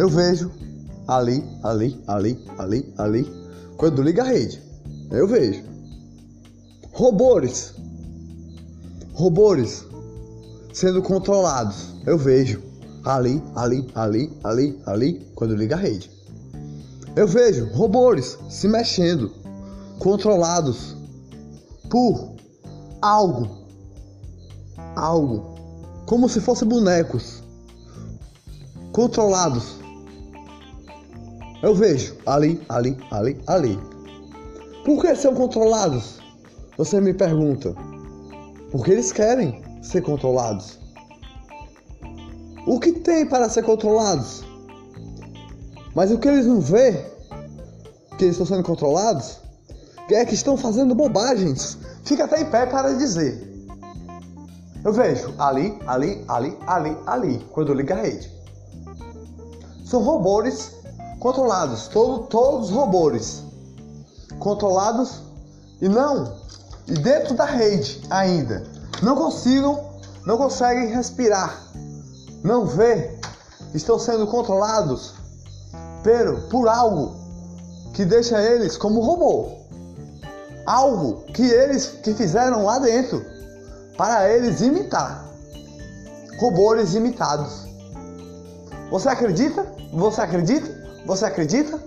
Eu vejo ali, ali, ali, ali, ali. Quando liga a rede, eu vejo. Robôs. Robôs sendo controlados. Eu vejo. Ali, ali, ali, ali, ali, quando liga a rede. Eu vejo robôs se mexendo, controlados por algo. Algo. Como se fossem bonecos. Controlados. Eu vejo ali, ali, ali, ali. Por que são controlados? Você me pergunta. Porque eles querem ser controlados. O que tem para ser controlados? Mas o que eles não vê que eles estão sendo controlados é que estão fazendo bobagens. Fica até em pé para dizer. Eu vejo ali, ali, ali, ali, ali, quando liga a rede. São robôs controlados, todo, todos os robôs controlados e não, e dentro da rede ainda. Não consigam, não conseguem respirar, não vê, estão sendo controlados por, por algo que deixa eles como robô. Algo que eles que fizeram lá dentro para eles imitar. Robôs imitados. Você acredita? Você acredita? Você acredita?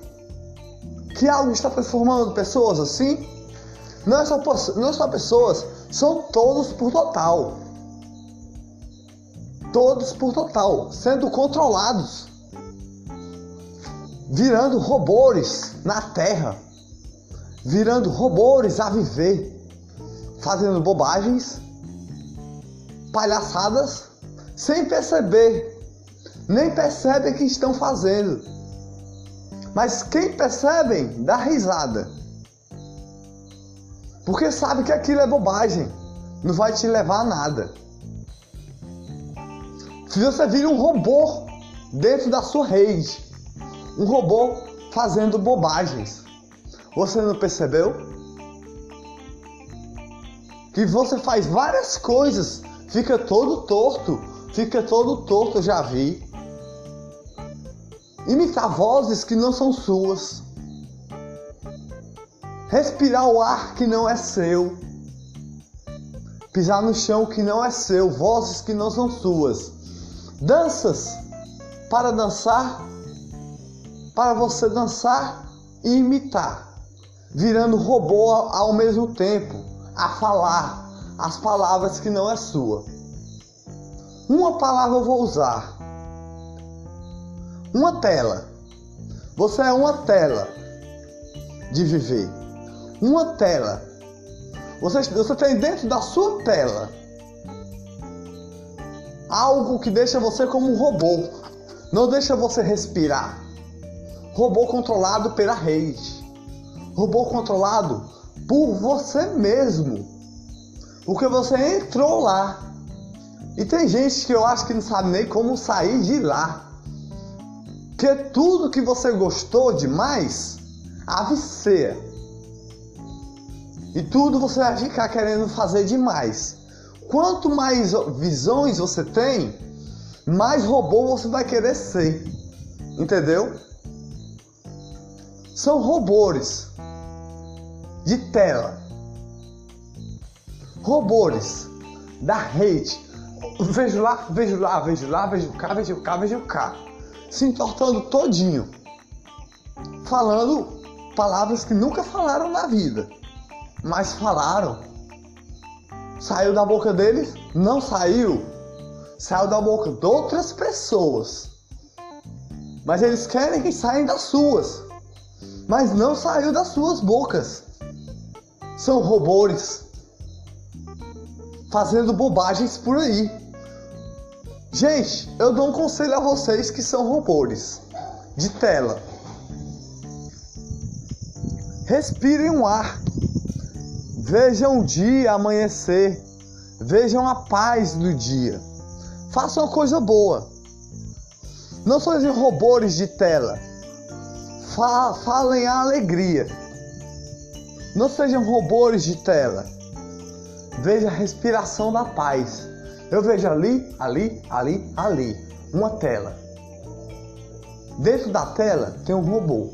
Que algo está transformando pessoas assim? Não é só, não é só pessoas, são todos por total. Todos por total, sendo controlados. Virando robôs na terra. Virando robôs a viver. Fazendo bobagens, palhaçadas, sem perceber. Nem percebem que estão fazendo. Mas quem percebem dá risada. Porque sabe que aquilo é bobagem. Não vai te levar a nada. Se você vira um robô dentro da sua rede, um robô fazendo bobagens, você não percebeu? Que você faz várias coisas, fica todo torto, fica todo torto, já vi imitar vozes que não são suas, respirar o ar que não é seu, pisar no chão que não é seu, vozes que não são suas, danças para dançar, para você dançar e imitar, virando robô ao mesmo tempo, a falar as palavras que não é sua. Uma palavra eu vou usar uma tela. Você é uma tela de viver. Uma tela. Você, você tem dentro da sua tela algo que deixa você como um robô. Não deixa você respirar. Robô controlado pela rede. Robô controlado por você mesmo. Porque você entrou lá. E tem gente que eu acho que não sabe nem como sair de lá. Porque tudo que você gostou demais, aviceia. E tudo você vai ficar querendo fazer demais. Quanto mais visões você tem, mais robô você vai querer ser. Entendeu? São robôs de tela. Robôs da rede. Vejo lá, vejo lá, vejo lá, vejo cá, vejo cá, vejo cá se entortando todinho, falando palavras que nunca falaram na vida, mas falaram. Saiu da boca deles? Não saiu. Saiu da boca de outras pessoas. Mas eles querem que saiam das suas. Mas não saiu das suas bocas. São robôs fazendo bobagens por aí. Gente, eu dou um conselho a vocês que são robôs de tela. Respirem um ar. Vejam o dia amanhecer. Vejam a paz do dia. Façam uma coisa boa. Não sejam robôs de tela. Falem a alegria. Não sejam robôs de tela. Veja a respiração da paz. Eu vejo ali, ali, ali, ali, uma tela. Dentro da tela tem um robô.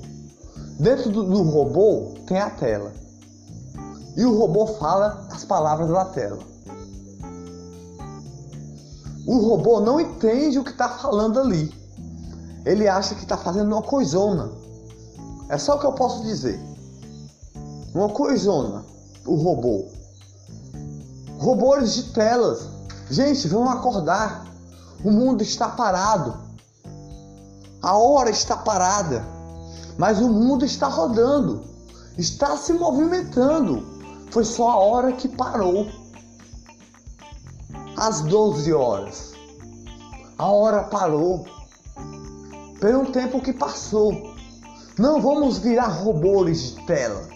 Dentro do, do robô tem a tela. E o robô fala as palavras da tela. O robô não entende o que está falando ali. Ele acha que está fazendo uma coisona. É só o que eu posso dizer. Uma coisona. O robô. Robôs de telas. Gente, vamos acordar. O mundo está parado. A hora está parada. Mas o mundo está rodando. Está se movimentando. Foi só a hora que parou. Às 12 horas. A hora parou. Pelo tempo que passou. Não vamos virar robôs de tela.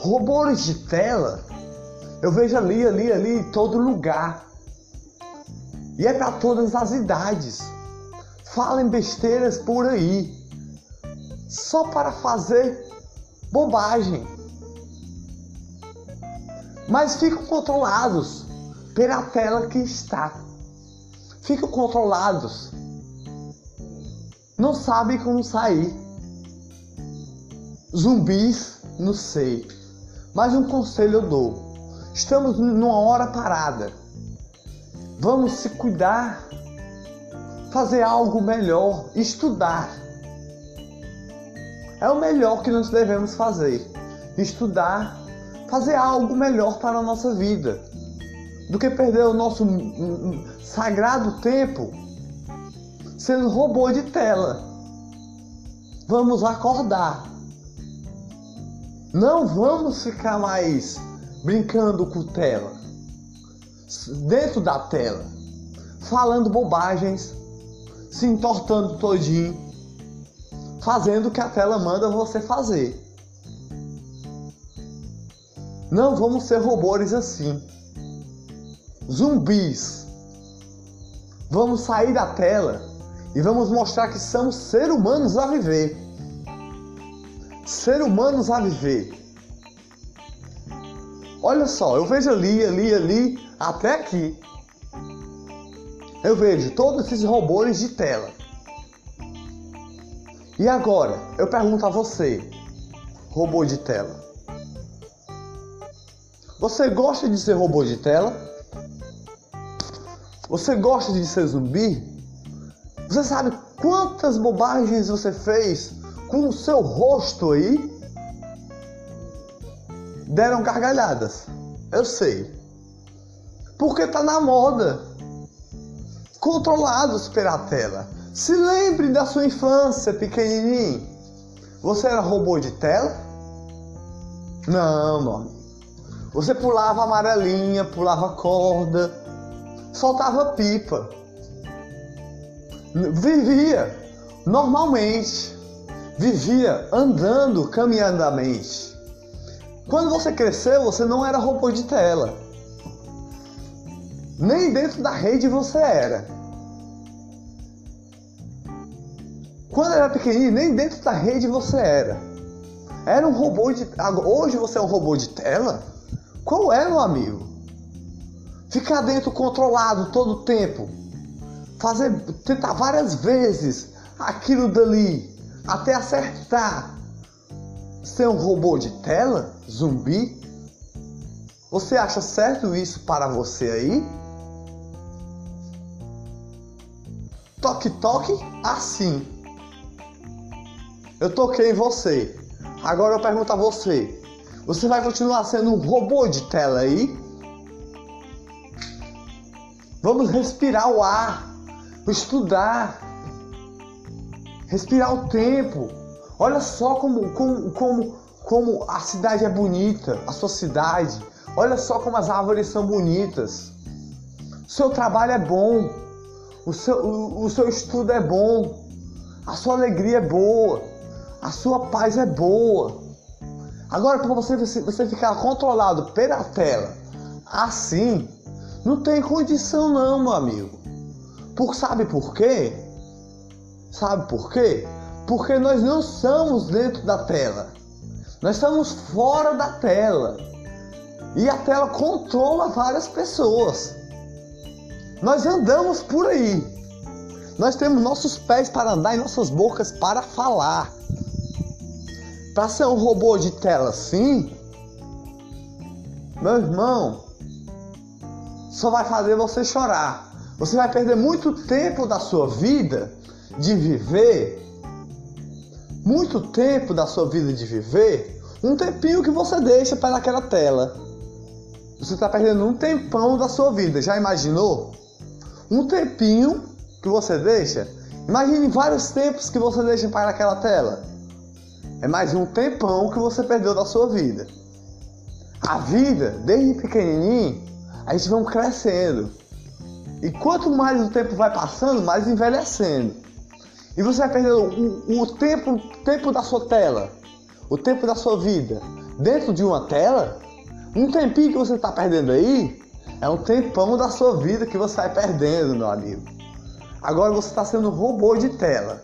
Robôs de tela eu vejo ali, ali, ali, em todo lugar. E é para todas as idades. Falem besteiras por aí. Só para fazer bobagem. Mas ficam controlados pela tela que está. Ficam controlados. Não sabem como sair. Zumbis, não sei. Mas um conselho eu dou Estamos numa hora parada. Vamos se cuidar, fazer algo melhor, estudar. É o melhor que nós devemos fazer. Estudar, fazer algo melhor para a nossa vida, do que perder o nosso sagrado tempo sendo robô de tela. Vamos acordar. Não vamos ficar mais brincando com tela, dentro da tela, falando bobagens, se entortando todinho, fazendo o que a tela manda você fazer. Não vamos ser robôs assim. Zumbis. Vamos sair da tela e vamos mostrar que somos seres humanos a viver. Ser humanos a viver. Olha só, eu vejo ali, ali, ali, até aqui. Eu vejo todos esses robôs de tela. E agora, eu pergunto a você, robô de tela. Você gosta de ser robô de tela? Você gosta de ser zumbi? Você sabe quantas bobagens você fez com o seu rosto aí? Deram gargalhadas. Eu sei. Porque tá na moda. Controlados pela tela. Se lembre da sua infância, pequenininho. Você era robô de tela? Não, não. Você pulava amarelinha, pulava corda, soltava pipa. Vivia normalmente. Vivia andando caminhandamente. Quando você cresceu, você não era robô de tela. Nem dentro da rede você era. Quando era pequenininho, nem dentro da rede você era. Era um robô de. Hoje você é um robô de tela? Qual é, meu amigo? Ficar dentro controlado todo o tempo. Fazer. Tentar várias vezes aquilo dali. Até acertar ser um robô de tela? Zumbi? Você acha certo isso para você aí? Toque, toque, assim. Eu toquei em você. Agora eu pergunto a você: você vai continuar sendo um robô de tela aí? Vamos respirar o ar, estudar, respirar o tempo Olha só como, como, como, como a cidade é bonita, a sua cidade. Olha só como as árvores são bonitas. O seu trabalho é bom. O seu, o, o seu estudo é bom. A sua alegria é boa. A sua paz é boa. Agora, para você, você ficar controlado pela tela assim, não tem condição, não, meu amigo. Por, sabe por quê? Sabe por quê? Porque nós não somos dentro da tela. Nós estamos fora da tela. E a tela controla várias pessoas. Nós andamos por aí. Nós temos nossos pés para andar e nossas bocas para falar. Para ser um robô de tela assim, meu irmão, só vai fazer você chorar. Você vai perder muito tempo da sua vida de viver, muito tempo da sua vida de viver, um tempinho que você deixa para aquela tela. Você está perdendo um tempão da sua vida. Já imaginou? Um tempinho que você deixa. Imagine vários tempos que você deixa para aquela tela. É mais um tempão que você perdeu da sua vida. A vida, desde pequenininho, a gente vai crescendo. E quanto mais o tempo vai passando, mais envelhecendo. E você vai perdendo o, o tempo, tempo da sua tela, o tempo da sua vida dentro de uma tela. Um tempinho que você está perdendo aí é um tempão da sua vida que você vai perdendo, meu amigo. Agora você está sendo um robô de tela.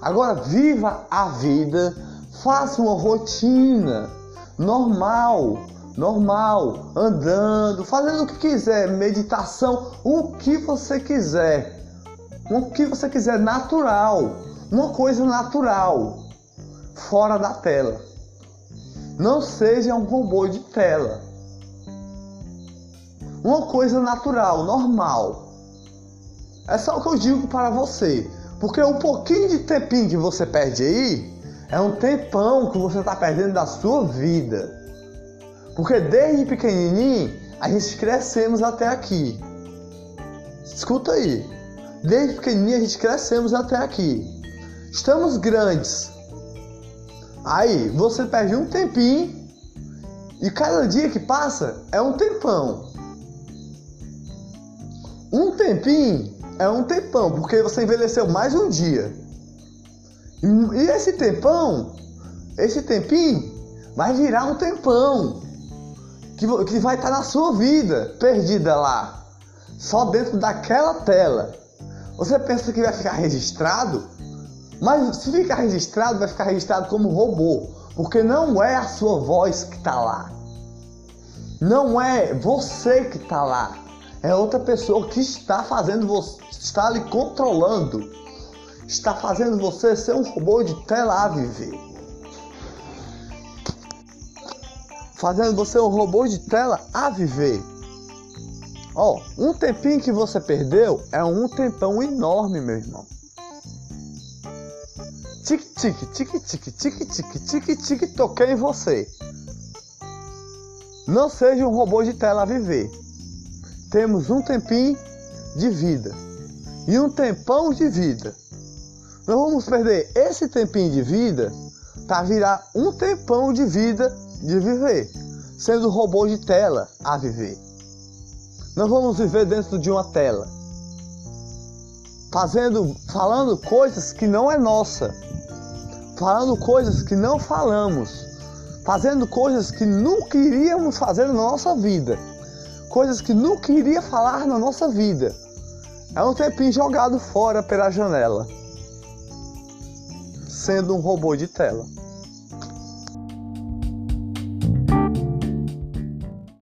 Agora viva a vida, faça uma rotina normal, normal, andando, fazendo o que quiser, meditação, o que você quiser. O que você quiser, natural. Uma coisa natural, fora da tela. Não seja um robô de tela. Uma coisa natural, normal. É só o que eu digo para você. Porque um pouquinho de tempinho que você perde aí é um tempão que você está perdendo da sua vida. Porque desde pequenininho a gente crescemos até aqui. Escuta aí. Desde pequenininho a gente crescemos até aqui. Estamos grandes. Aí você perde um tempinho e cada dia que passa é um tempão. Um tempinho é um tempão, porque você envelheceu mais um dia. E esse tempão, esse tempinho, vai virar um tempão que, que vai estar na sua vida, perdida lá, só dentro daquela tela. Você pensa que vai ficar registrado? Mas se ficar registrado, vai ficar registrado como robô, porque não é a sua voz que está lá. Não é você que está lá. É outra pessoa que está fazendo você, está lhe controlando. Está fazendo você ser um robô de tela a viver. Fazendo você um robô de tela a viver. Ó, oh, um tempinho que você perdeu é um tempão enorme, meu irmão. Tic tic tic tic tic tic tic tic toquei em você. Não seja um robô de tela a viver. Temos um tempinho de vida e um tempão de vida. Nós vamos perder esse tempinho de vida para virar um tempão de vida de viver, sendo robô de tela a viver. Nós vamos viver dentro de uma tela, fazendo, falando coisas que não é nossa, falando coisas que não falamos, fazendo coisas que nunca iríamos fazer na nossa vida, coisas que nunca iria falar na nossa vida. É um tempinho jogado fora pela janela, sendo um robô de tela.